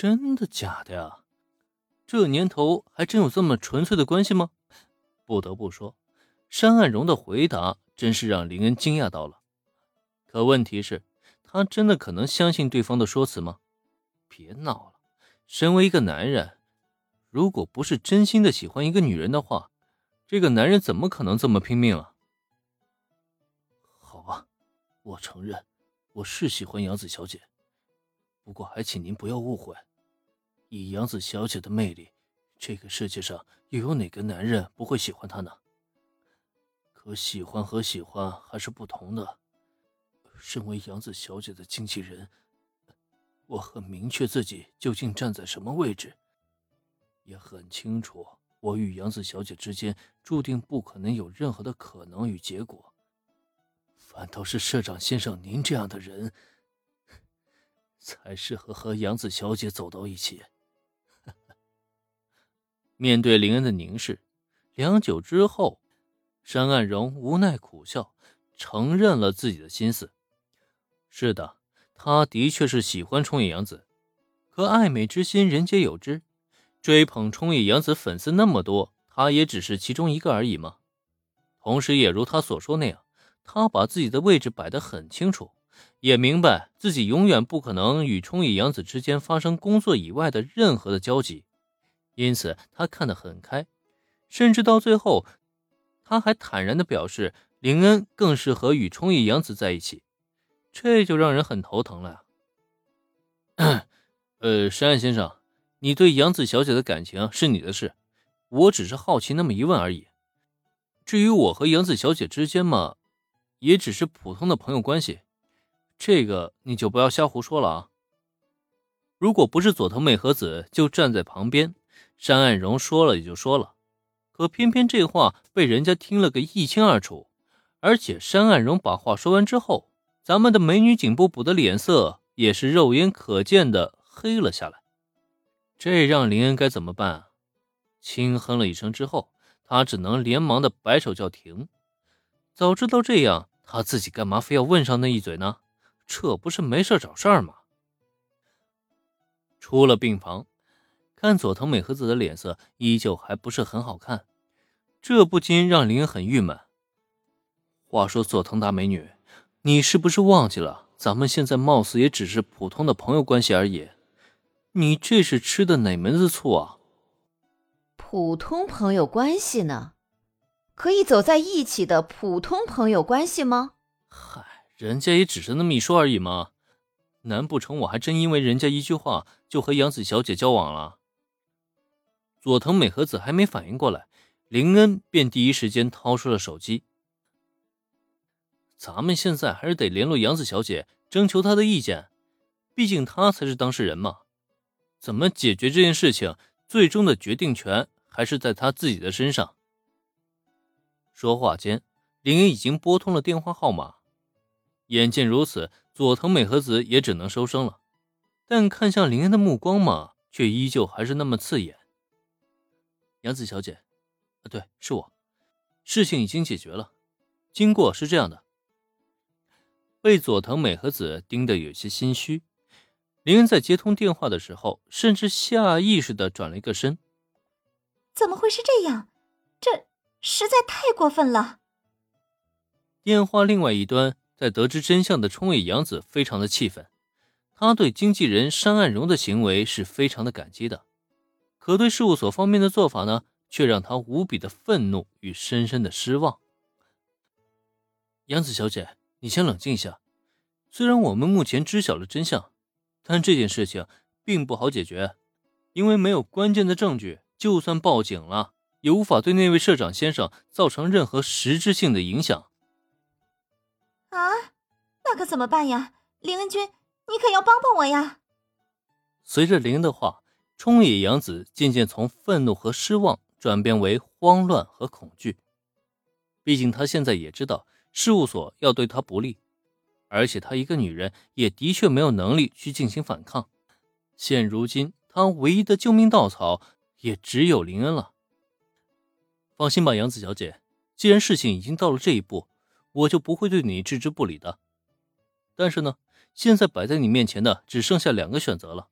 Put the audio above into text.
真的假的呀？这年头还真有这么纯粹的关系吗？不得不说，山岸荣的回答真是让林恩惊讶到了。可问题是，他真的可能相信对方的说辞吗？别闹了，身为一个男人，如果不是真心的喜欢一个女人的话，这个男人怎么可能这么拼命啊？好吧，我承认，我是喜欢杨子小姐。不过，还请您不要误会，以杨子小姐的魅力，这个世界上又有哪个男人不会喜欢她呢？可喜欢和喜欢还是不同的。身为杨子小姐的经纪人，我很明确自己究竟站在什么位置，也很清楚我与杨子小姐之间注定不可能有任何的可能与结果。反倒是社长先生您这样的人。才适合和杨子小姐走到一起。面对林恩的凝视，良久之后，山岸荣无奈苦笑，承认了自己的心思。是的，他的确是喜欢冲野洋子，可爱美之心人皆有之，追捧冲野洋子粉丝那么多，他也只是其中一个而已嘛。同时，也如他所说那样，他把自己的位置摆得很清楚。也明白自己永远不可能与冲野洋子之间发生工作以外的任何的交集，因此他看得很开，甚至到最后，他还坦然地表示林恩更适合与冲野洋子在一起，这就让人很头疼了。呃，山岸先生，你对杨子小姐的感情是你的事，我只是好奇那么一问而已。至于我和杨子小姐之间嘛，也只是普通的朋友关系。这个你就不要瞎胡说了啊！如果不是佐藤美和子就站在旁边，山岸荣说了也就说了，可偏偏这话被人家听了个一清二楚，而且山岸荣把话说完之后，咱们的美女警部补的脸色也是肉眼可见的黑了下来。这让林恩该怎么办啊？轻哼了一声之后，他只能连忙的摆手叫停。早知道这样，他自己干嘛非要问上那一嘴呢？这不是没事找事儿吗？出了病房，看佐藤美和子的脸色依旧还不是很好看，这不禁让林很郁闷。话说佐藤大美女，你是不是忘记了，咱们现在貌似也只是普通的朋友关系而已？你这是吃的哪门子醋啊？普通朋友关系呢？可以走在一起的普通朋友关系吗？嗨。人家也只是那么一说而已嘛，难不成我还真因为人家一句话就和杨子小姐交往了？佐藤美和子还没反应过来，林恩便第一时间掏出了手机。咱们现在还是得联络杨子小姐，征求她的意见，毕竟她才是当事人嘛。怎么解决这件事情，最终的决定权还是在她自己的身上。说话间，林恩已经拨通了电话号码。眼见如此，佐藤美和子也只能收声了，但看向林恩的目光嘛，却依旧还是那么刺眼。杨子小姐，啊，对，是我。事情已经解决了，经过是这样的。被佐藤美和子盯得有些心虚，林恩在接通电话的时候，甚至下意识的转了一个身。怎么会是这样？这实在太过分了。电话另外一端。在得知真相的冲野洋子非常的气愤，他对经纪人山岸荣的行为是非常的感激的，可对事务所方面的做法呢，却让他无比的愤怒与深深的失望。杨子小姐，你先冷静一下。虽然我们目前知晓了真相，但这件事情并不好解决，因为没有关键的证据，就算报警了，也无法对那位社长先生造成任何实质性的影响。啊，那可怎么办呀？林恩君，你可要帮帮我呀！随着林恩的话，冲野洋子渐渐从愤怒和失望转变为慌乱和恐惧。毕竟她现在也知道事务所要对她不利，而且她一个女人也的确没有能力去进行反抗。现如今，她唯一的救命稻草也只有林恩了。放心吧，杨子小姐，既然事情已经到了这一步。我就不会对你置之不理的。但是呢，现在摆在你面前的只剩下两个选择了：